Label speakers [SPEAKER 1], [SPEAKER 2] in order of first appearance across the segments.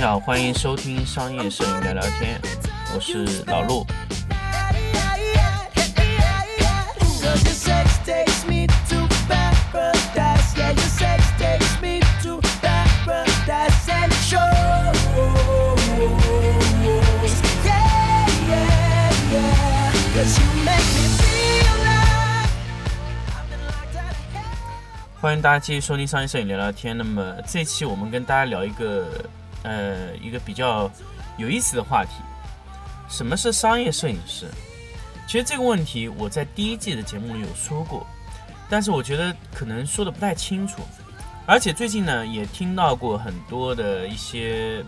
[SPEAKER 1] 家好，欢迎收听商业摄影聊聊天，我是老陆。欢迎大家继续收听商业摄影聊聊天。那么这期我们跟大家聊一个呃一个比较有意思的话题，什么是商业摄影师？其实这个问题我在第一季的节目里有说过，但是我觉得可能说的不太清楚，而且最近呢也听到过很多的一些。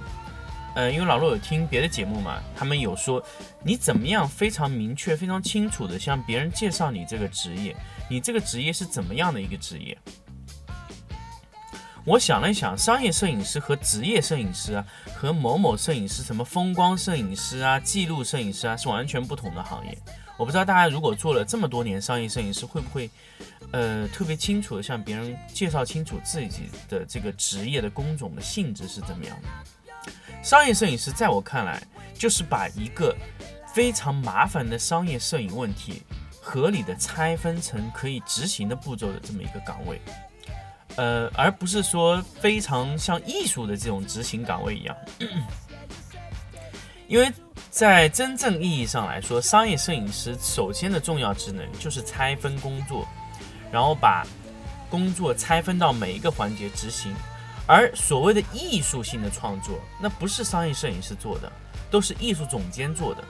[SPEAKER 1] 呃，因为老陆有听别的节目嘛，他们有说你怎么样非常明确、非常清楚的向别人介绍你这个职业，你这个职业是怎么样的一个职业？我想了一想，商业摄影师和职业摄影师啊，和某某摄影师、什么风光摄影师啊、记录摄影师啊，是完全不同的行业。我不知道大家如果做了这么多年商业摄影师，会不会呃特别清楚的向别人介绍清楚自己的这个职业的工种的性质是怎么样的？商业摄影师在我看来，就是把一个非常麻烦的商业摄影问题，合理的拆分成可以执行的步骤的这么一个岗位。呃，而不是说非常像艺术的这种执行岗位一样，因为在真正意义上来说，商业摄影师首先的重要职能就是拆分工作，然后把工作拆分到每一个环节执行。而所谓的艺术性的创作，那不是商业摄影师做的，都是艺术总监做的。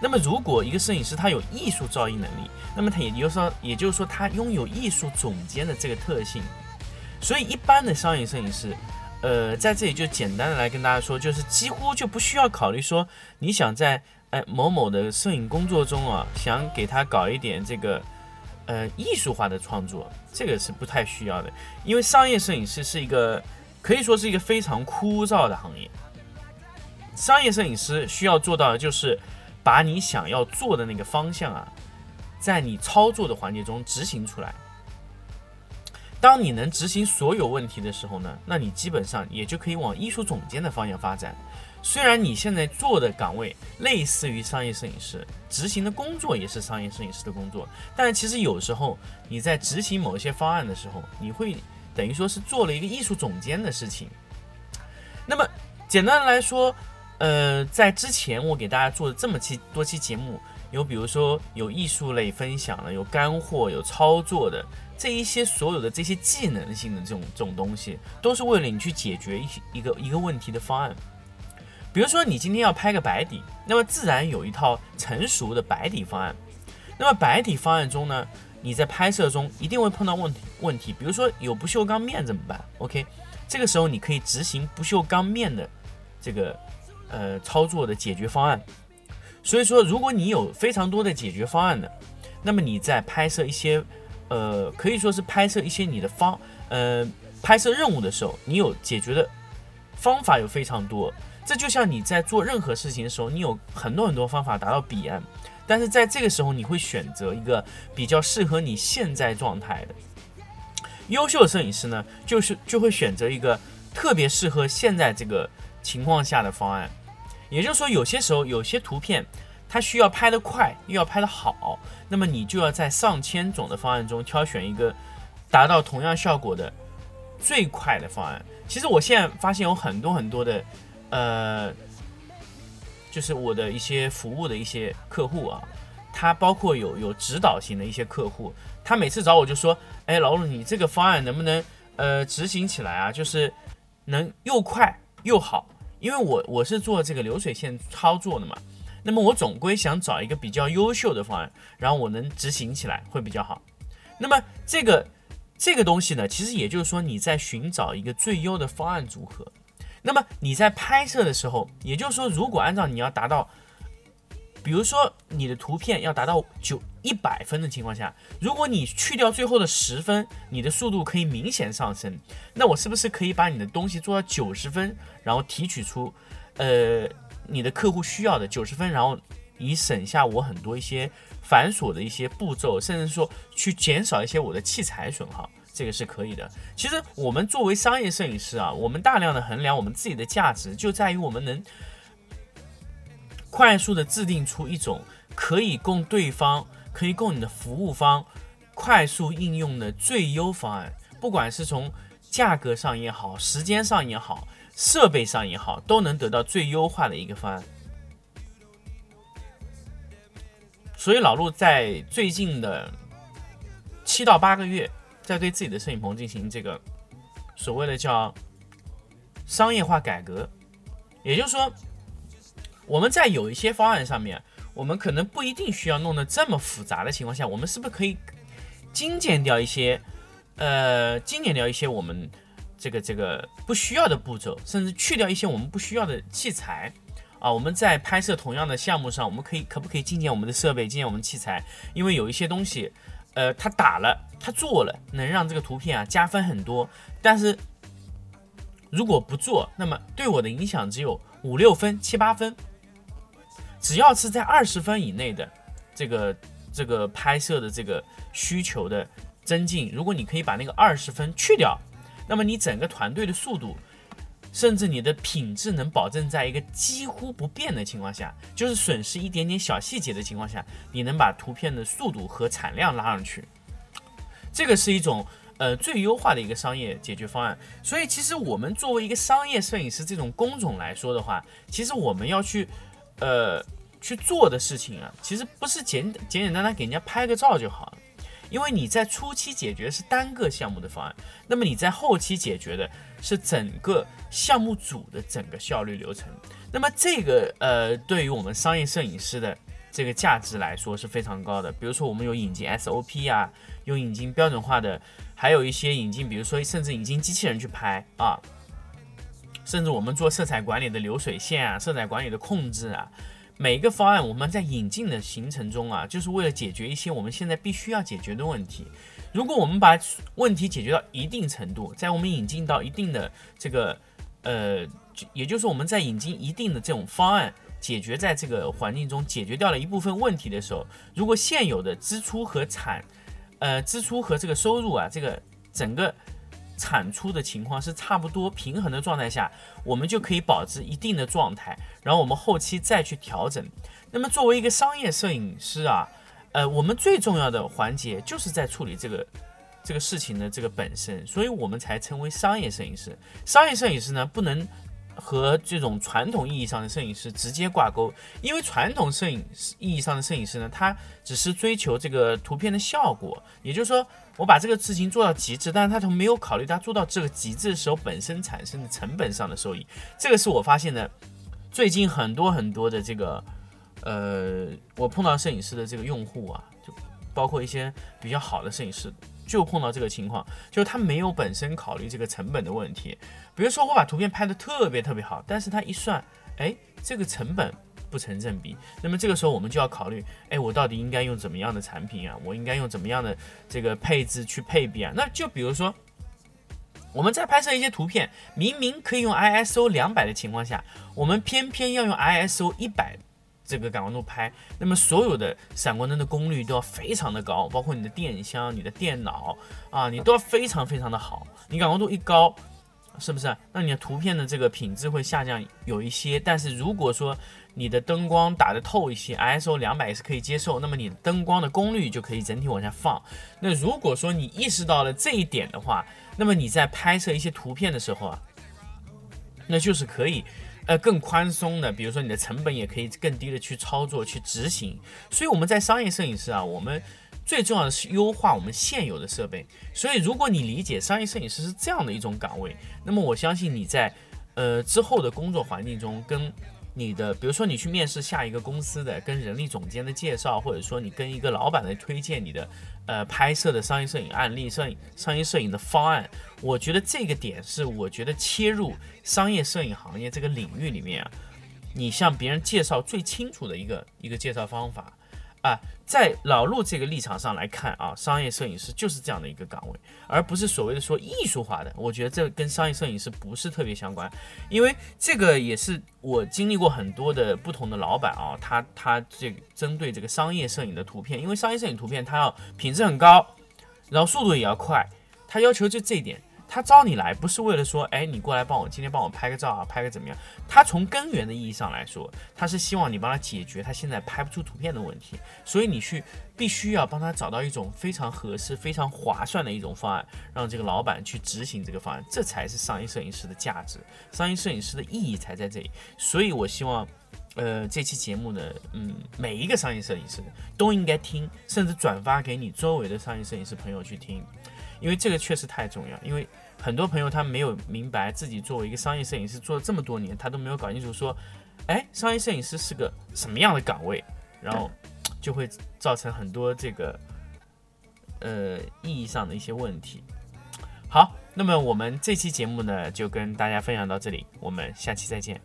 [SPEAKER 1] 那么，如果一个摄影师他有艺术造诣能力，那么他也就是说，也就是说他拥有艺术总监的这个特性。所以，一般的商业摄影师，呃，在这里就简单的来跟大家说，就是几乎就不需要考虑说你想在哎某某的摄影工作中啊，想给他搞一点这个呃艺术化的创作，这个是不太需要的，因为商业摄影师是一个可以说是一个非常枯燥的行业。商业摄影师需要做到的就是把你想要做的那个方向啊，在你操作的环节中执行出来。当你能执行所有问题的时候呢，那你基本上也就可以往艺术总监的方向发展。虽然你现在做的岗位类似于商业摄影师，执行的工作也是商业摄影师的工作，但是其实有时候你在执行某一些方案的时候，你会等于说是做了一个艺术总监的事情。那么简单的来说，呃，在之前我给大家做的这么期多期节目，有比如说有艺术类分享的，有干货，有操作的。这一些所有的这些技能性的这种这种东西，都是为了你去解决一一个一个问题的方案。比如说，你今天要拍个白底，那么自然有一套成熟的白底方案。那么白底方案中呢，你在拍摄中一定会碰到问题问题，比如说有不锈钢面怎么办？OK，这个时候你可以执行不锈钢面的这个呃操作的解决方案。所以说，如果你有非常多的解决方案的，那么你在拍摄一些呃，可以说是拍摄一些你的方，呃，拍摄任务的时候，你有解决的方法有非常多。这就像你在做任何事情的时候，你有很多很多方法达到彼岸，但是在这个时候，你会选择一个比较适合你现在状态的。优秀的摄影师呢，就是就会选择一个特别适合现在这个情况下的方案。也就是说，有些时候有些图片。它需要拍得快，又要拍得好，那么你就要在上千种的方案中挑选一个达到同样效果的最快的方案。其实我现在发现有很多很多的，呃，就是我的一些服务的一些客户啊，他包括有有指导型的一些客户，他每次找我就说，哎，老鲁，你这个方案能不能呃执行起来啊？就是能又快又好，因为我我是做这个流水线操作的嘛。那么我总归想找一个比较优秀的方案，然后我能执行起来会比较好。那么这个这个东西呢，其实也就是说你在寻找一个最优的方案组合。那么你在拍摄的时候，也就是说，如果按照你要达到，比如说你的图片要达到九一百分的情况下，如果你去掉最后的十分，你的速度可以明显上升。那我是不是可以把你的东西做到九十分，然后提取出，呃，你的客户需要的九十分，然后以省下我很多一些繁琐的一些步骤，甚至说去减少一些我的器材损耗，这个是可以的。其实我们作为商业摄影师啊，我们大量的衡量我们自己的价值，就在于我们能快速的制定出一种可以供对方、可以供你的服务方快速应用的最优方案，不管是从价格上也好，时间上也好，设备上也好，都能得到最优化的一个方案。所以老陆在最近的七到八个月，在对自己的摄影棚进行这个所谓的叫商业化改革，也就是说，我们在有一些方案上面，我们可能不一定需要弄得这么复杂的情况下，我们是不是可以精简掉一些，呃，精简掉一些我们这个这个不需要的步骤，甚至去掉一些我们不需要的器材。啊，我们在拍摄同样的项目上，我们可以可不可以精简我们的设备，精简我们器材？因为有一些东西，呃，他打了，他做了，能让这个图片啊加分很多。但是如果不做，那么对我的影响只有五六分、七八分。只要是在二十分以内的这个这个拍摄的这个需求的增进，如果你可以把那个二十分去掉，那么你整个团队的速度。甚至你的品质能保证在一个几乎不变的情况下，就是损失一点点小细节的情况下，你能把图片的速度和产量拉上去。这个是一种呃最优化的一个商业解决方案。所以，其实我们作为一个商业摄影师这种工种来说的话，其实我们要去呃去做的事情啊，其实不是简简简单单给人家拍个照就好了。因为你在初期解决是单个项目的方案，那么你在后期解决的是整个项目组的整个效率流程。那么这个呃，对于我们商业摄影师的这个价值来说是非常高的。比如说我们有引进 SOP 啊，有引进标准化的，还有一些引进，比如说甚至引进机器人去拍啊，甚至我们做色彩管理的流水线啊，色彩管理的控制啊。每一个方案，我们在引进的行程中啊，就是为了解决一些我们现在必须要解决的问题。如果我们把问题解决到一定程度，在我们引进到一定的这个，呃，也就是我们在引进一定的这种方案，解决在这个环境中解决掉了一部分问题的时候，如果现有的支出和产，呃，支出和这个收入啊，这个整个。产出的情况是差不多平衡的状态下，我们就可以保持一定的状态，然后我们后期再去调整。那么作为一个商业摄影师啊，呃，我们最重要的环节就是在处理这个这个事情的这个本身，所以我们才称为商业摄影师。商业摄影师呢，不能。和这种传统意义上的摄影师直接挂钩，因为传统摄影意义上的摄影师呢，他只是追求这个图片的效果，也就是说，我把这个事情做到极致，但是他从没有考虑他做到这个极致的时候本身产生的成本上的收益。这个是我发现的，最近很多很多的这个，呃，我碰到摄影师的这个用户啊，就包括一些比较好的摄影师。就碰到这个情况，就是他没有本身考虑这个成本的问题。比如说，我把图片拍的特别特别好，但是他一算，哎，这个成本不成正比。那么这个时候我们就要考虑，哎，我到底应该用怎么样的产品啊？我应该用怎么样的这个配置去配比啊？那就比如说，我们在拍摄一些图片，明明可以用 ISO 两百的情况下，我们偏偏要用 ISO 一百。这个感光度拍，那么所有的闪光灯的功率都要非常的高，包括你的电箱、你的电脑啊，你都要非常非常的好。你感光度一高，是不是？那你的图片的这个品质会下降有一些。但是如果说你的灯光打得透一些，ISO 两百也是可以接受，那么你灯光的功率就可以整体往下放。那如果说你意识到了这一点的话，那么你在拍摄一些图片的时候啊，那就是可以。呃，更宽松的，比如说你的成本也可以更低的去操作、去执行。所以我们在商业摄影师啊，我们最重要的是优化我们现有的设备。所以如果你理解商业摄影师是这样的一种岗位，那么我相信你在呃之后的工作环境中跟你的，比如说你去面试下一个公司的，跟人力总监的介绍，或者说你跟一个老板的推荐你的，呃，拍摄的商业摄影案例、摄影商业摄影的方案，我觉得这个点是我觉得切入商业摄影行业这个领域里面啊，你向别人介绍最清楚的一个一个介绍方法。啊，在老陆这个立场上来看啊，商业摄影师就是这样的一个岗位，而不是所谓的说艺术化的。我觉得这跟商业摄影师不是特别相关，因为这个也是我经历过很多的不同的老板啊，他他这个针对这个商业摄影的图片，因为商业摄影图片它要品质很高，然后速度也要快，他要求就这一点。他招你来不是为了说，哎，你过来帮我今天帮我拍个照啊，拍个怎么样？他从根源的意义上来说，他是希望你帮他解决他现在拍不出图片的问题，所以你去必须要帮他找到一种非常合适、非常划算的一种方案，让这个老板去执行这个方案，这才是商业摄影师的价值，商业摄影师的意义才在这里。所以我希望，呃，这期节目呢，嗯，每一个商业摄影师都应该听，甚至转发给你周围的商业摄影师朋友去听，因为这个确实太重要，因为。很多朋友他没有明白自己作为一个商业摄影师做了这么多年，他都没有搞清楚说，哎，商业摄影师是个什么样的岗位，然后就会造成很多这个呃意义上的一些问题。好，那么我们这期节目呢就跟大家分享到这里，我们下期再见。